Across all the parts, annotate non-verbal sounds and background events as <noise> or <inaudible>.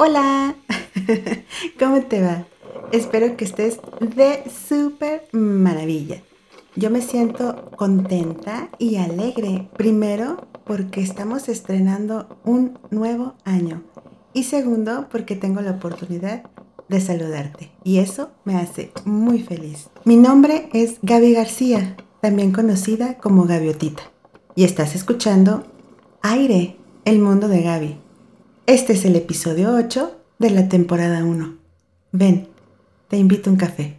Hola, <laughs> ¿cómo te va? Espero que estés de súper maravilla. Yo me siento contenta y alegre, primero porque estamos estrenando un nuevo año y segundo porque tengo la oportunidad de saludarte y eso me hace muy feliz. Mi nombre es Gaby García, también conocida como Gaviotita y estás escuchando Aire, el mundo de Gaby este es el episodio 8 de la temporada 1. Ven, te invito a un café.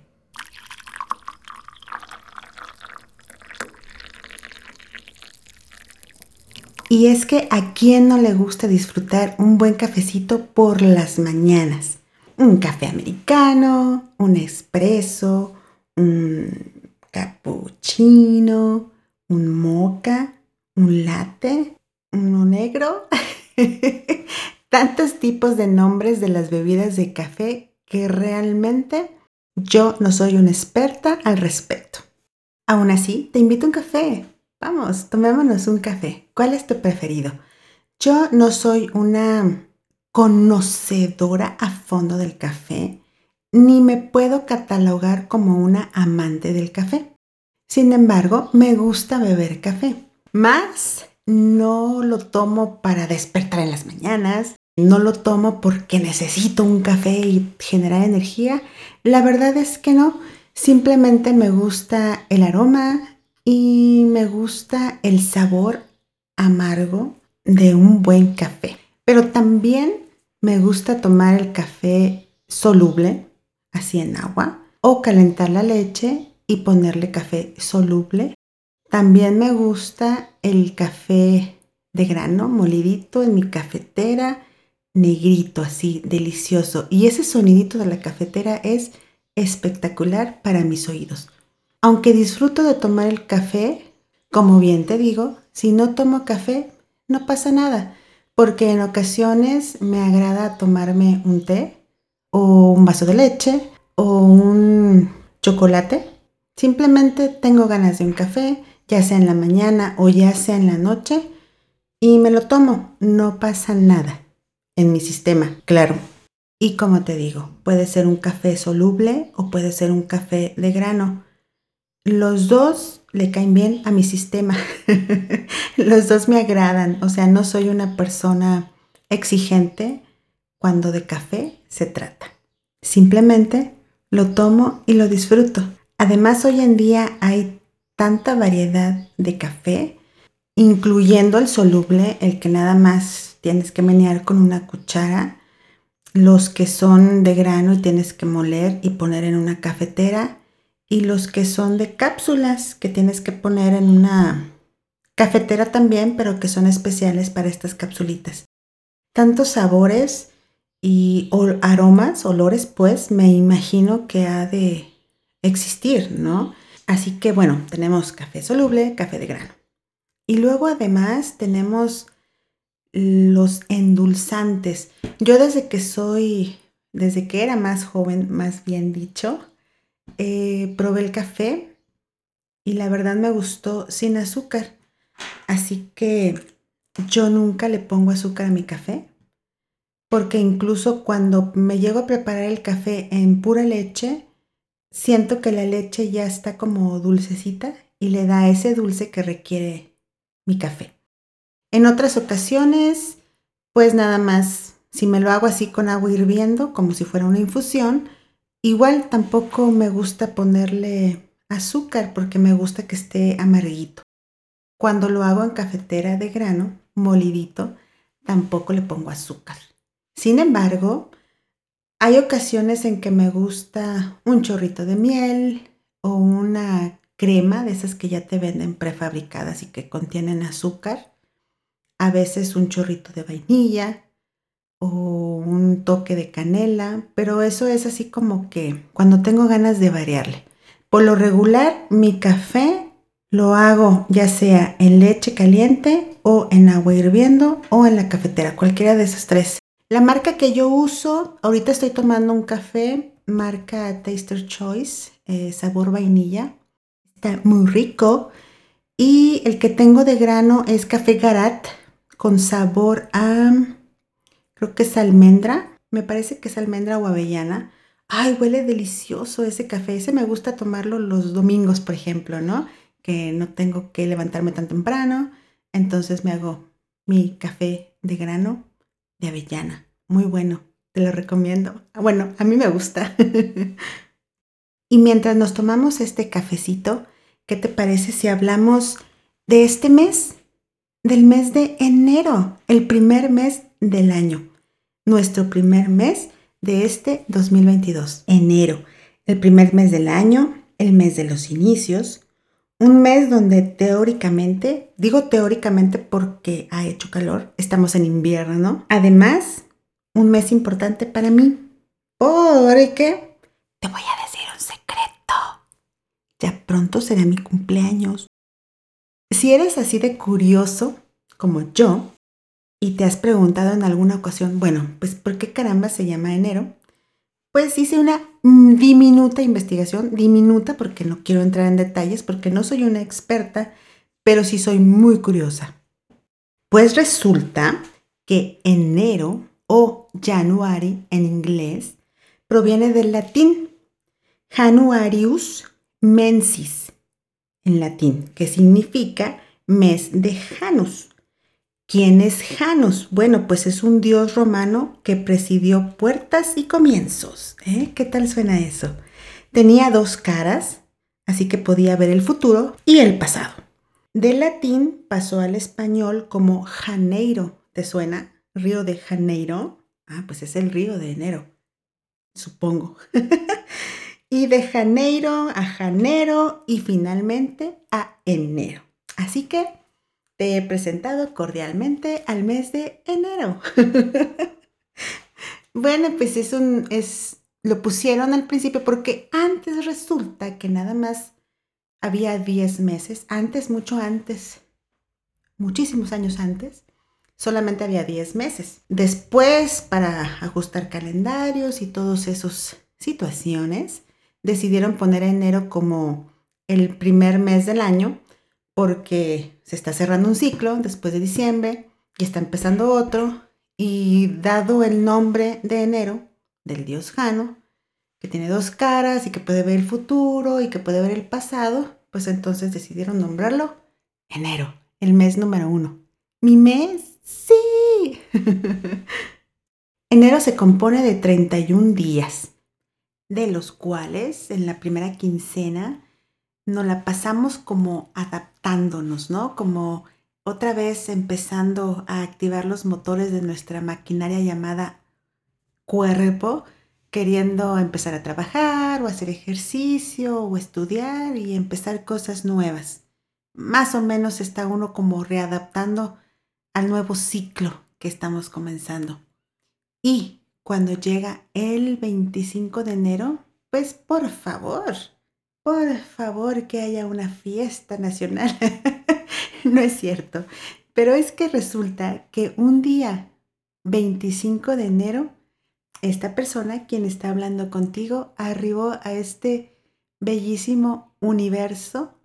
Y es que a quién no le gusta disfrutar un buen cafecito por las mañanas. Un café americano, un espresso, un cappuccino, un mocha, un latte, uno negro. <laughs> tantos tipos de nombres de las bebidas de café que realmente yo no soy una experta al respecto. Aún así, te invito a un café. Vamos, tomémonos un café. ¿Cuál es tu preferido? Yo no soy una conocedora a fondo del café, ni me puedo catalogar como una amante del café. Sin embargo, me gusta beber café. Más no lo tomo para despertar en las mañanas, no lo tomo porque necesito un café y generar energía. La verdad es que no, simplemente me gusta el aroma y me gusta el sabor amargo de un buen café. Pero también me gusta tomar el café soluble, así en agua, o calentar la leche y ponerle café soluble también me gusta el café de grano molidito en mi cafetera, negrito así, delicioso. Y ese sonidito de la cafetera es espectacular para mis oídos. Aunque disfruto de tomar el café, como bien te digo, si no tomo café, no pasa nada, porque en ocasiones me agrada tomarme un té o un vaso de leche o un chocolate. Simplemente tengo ganas de un café, ya sea en la mañana o ya sea en la noche, y me lo tomo. No pasa nada en mi sistema, claro. Y como te digo, puede ser un café soluble o puede ser un café de grano. Los dos le caen bien a mi sistema. <laughs> Los dos me agradan. O sea, no soy una persona exigente cuando de café se trata. Simplemente lo tomo y lo disfruto. Además, hoy en día hay tanta variedad de café, incluyendo el soluble, el que nada más tienes que menear con una cuchara, los que son de grano y tienes que moler y poner en una cafetera, y los que son de cápsulas que tienes que poner en una cafetera también, pero que son especiales para estas capsulitas. Tantos sabores y aromas, olores, pues me imagino que ha de existir, ¿no? Así que bueno, tenemos café soluble, café de grano. Y luego además tenemos los endulzantes. Yo desde que soy, desde que era más joven, más bien dicho, eh, probé el café y la verdad me gustó sin azúcar. Así que yo nunca le pongo azúcar a mi café, porque incluso cuando me llego a preparar el café en pura leche, siento que la leche ya está como dulcecita y le da ese dulce que requiere mi café. En otras ocasiones, pues nada más, si me lo hago así con agua hirviendo, como si fuera una infusión, igual tampoco me gusta ponerle azúcar porque me gusta que esté amarguito. Cuando lo hago en cafetera de grano, molidito, tampoco le pongo azúcar. Sin embargo, hay ocasiones en que me gusta un chorrito de miel o una crema de esas que ya te venden prefabricadas y que contienen azúcar. A veces un chorrito de vainilla o un toque de canela, pero eso es así como que cuando tengo ganas de variarle. Por lo regular, mi café lo hago ya sea en leche caliente o en agua hirviendo o en la cafetera, cualquiera de esas tres. La marca que yo uso, ahorita estoy tomando un café, marca Taster Choice, eh, sabor vainilla. Está muy rico. Y el que tengo de grano es café garat con sabor a, creo que es almendra. me parece que es almendra o avellana. Ay, huele delicioso ese café. Ese me gusta tomarlo los domingos, por ejemplo, ¿no? Que no tengo que levantarme tan temprano. Entonces me hago mi café de grano de avellana. Muy bueno, te lo recomiendo. Bueno, a mí me gusta. <laughs> y mientras nos tomamos este cafecito, ¿qué te parece si hablamos de este mes? Del mes de enero, el primer mes del año. Nuestro primer mes de este 2022. Enero, el primer mes del año, el mes de los inicios, un mes donde teóricamente, digo teóricamente porque ha hecho calor, estamos en invierno. Además, un mes importante para mí. Porque te voy a decir un secreto. Ya pronto será mi cumpleaños. Si eres así de curioso como yo y te has preguntado en alguna ocasión, bueno, pues ¿por qué caramba se llama enero? Pues hice una diminuta investigación, diminuta porque no quiero entrar en detalles, porque no soy una experta, pero sí soy muy curiosa. Pues resulta que enero o January en inglés proviene del latín Januarius mensis en latín, que significa mes de Janus. ¿Quién es Janus? Bueno, pues es un dios romano que presidió puertas y comienzos. ¿eh? ¿Qué tal suena eso? Tenía dos caras, así que podía ver el futuro y el pasado. Del latín pasó al español como Janeiro. ¿Te suena? Río de Janeiro. Ah, pues es el río de enero, supongo. <laughs> y de Janeiro a Janero y finalmente a enero. Así que te he presentado cordialmente al mes de enero. <laughs> bueno, pues es un, es, lo pusieron al principio porque antes resulta que nada más había 10 meses, antes, mucho antes, muchísimos años antes, solamente había 10 meses. Después, para ajustar calendarios y todas esas situaciones, decidieron poner enero como el primer mes del año porque se está cerrando un ciclo después de diciembre y está empezando otro. Y dado el nombre de enero del dios Jano, que tiene dos caras y que puede ver el futuro y que puede ver el pasado, pues entonces decidieron nombrarlo enero, el mes número uno. Mi mes, sí. <laughs> enero se compone de 31 días, de los cuales en la primera quincena nos la pasamos como adaptándonos, ¿no? Como otra vez empezando a activar los motores de nuestra maquinaria llamada cuerpo, queriendo empezar a trabajar o hacer ejercicio o estudiar y empezar cosas nuevas. Más o menos está uno como readaptando al nuevo ciclo que estamos comenzando. Y cuando llega el 25 de enero, pues por favor, por favor que haya una fiesta nacional. <laughs> no es cierto, pero es que resulta que un día 25 de enero, esta persona, quien está hablando contigo, arribó a este bellísimo universo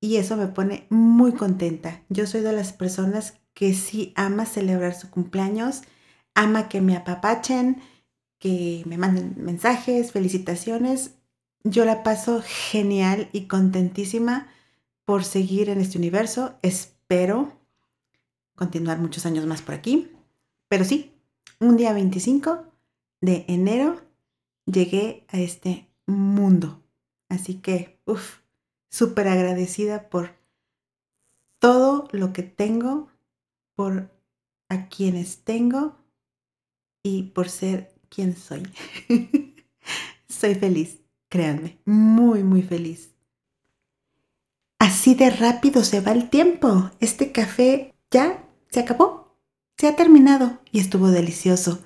y eso me pone muy contenta. Yo soy de las personas que sí ama celebrar su cumpleaños, ama que me apapachen, que me manden mensajes, felicitaciones yo la paso genial y contentísima por seguir en este universo. Espero continuar muchos años más por aquí. Pero sí, un día 25 de enero llegué a este mundo. Así que, uff, súper agradecida por todo lo que tengo, por a quienes tengo y por ser quien soy. <laughs> soy feliz créanme, muy, muy feliz. Así de rápido se va el tiempo. Este café ya se acabó, se ha terminado y estuvo delicioso.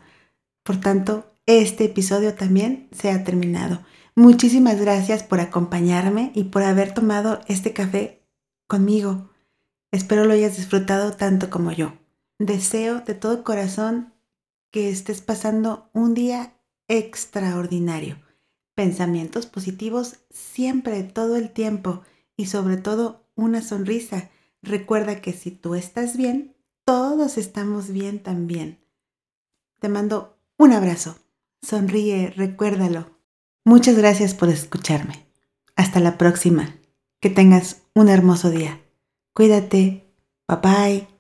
Por tanto, este episodio también se ha terminado. Muchísimas gracias por acompañarme y por haber tomado este café conmigo. Espero lo hayas disfrutado tanto como yo. Deseo de todo corazón que estés pasando un día extraordinario pensamientos positivos siempre, todo el tiempo y sobre todo una sonrisa. Recuerda que si tú estás bien, todos estamos bien también. Te mando Un abrazo. Sonríe, recuérdalo. Muchas gracias por escucharme. Hasta la próxima. Que tengas un hermoso día. Cuídate. Bye bye.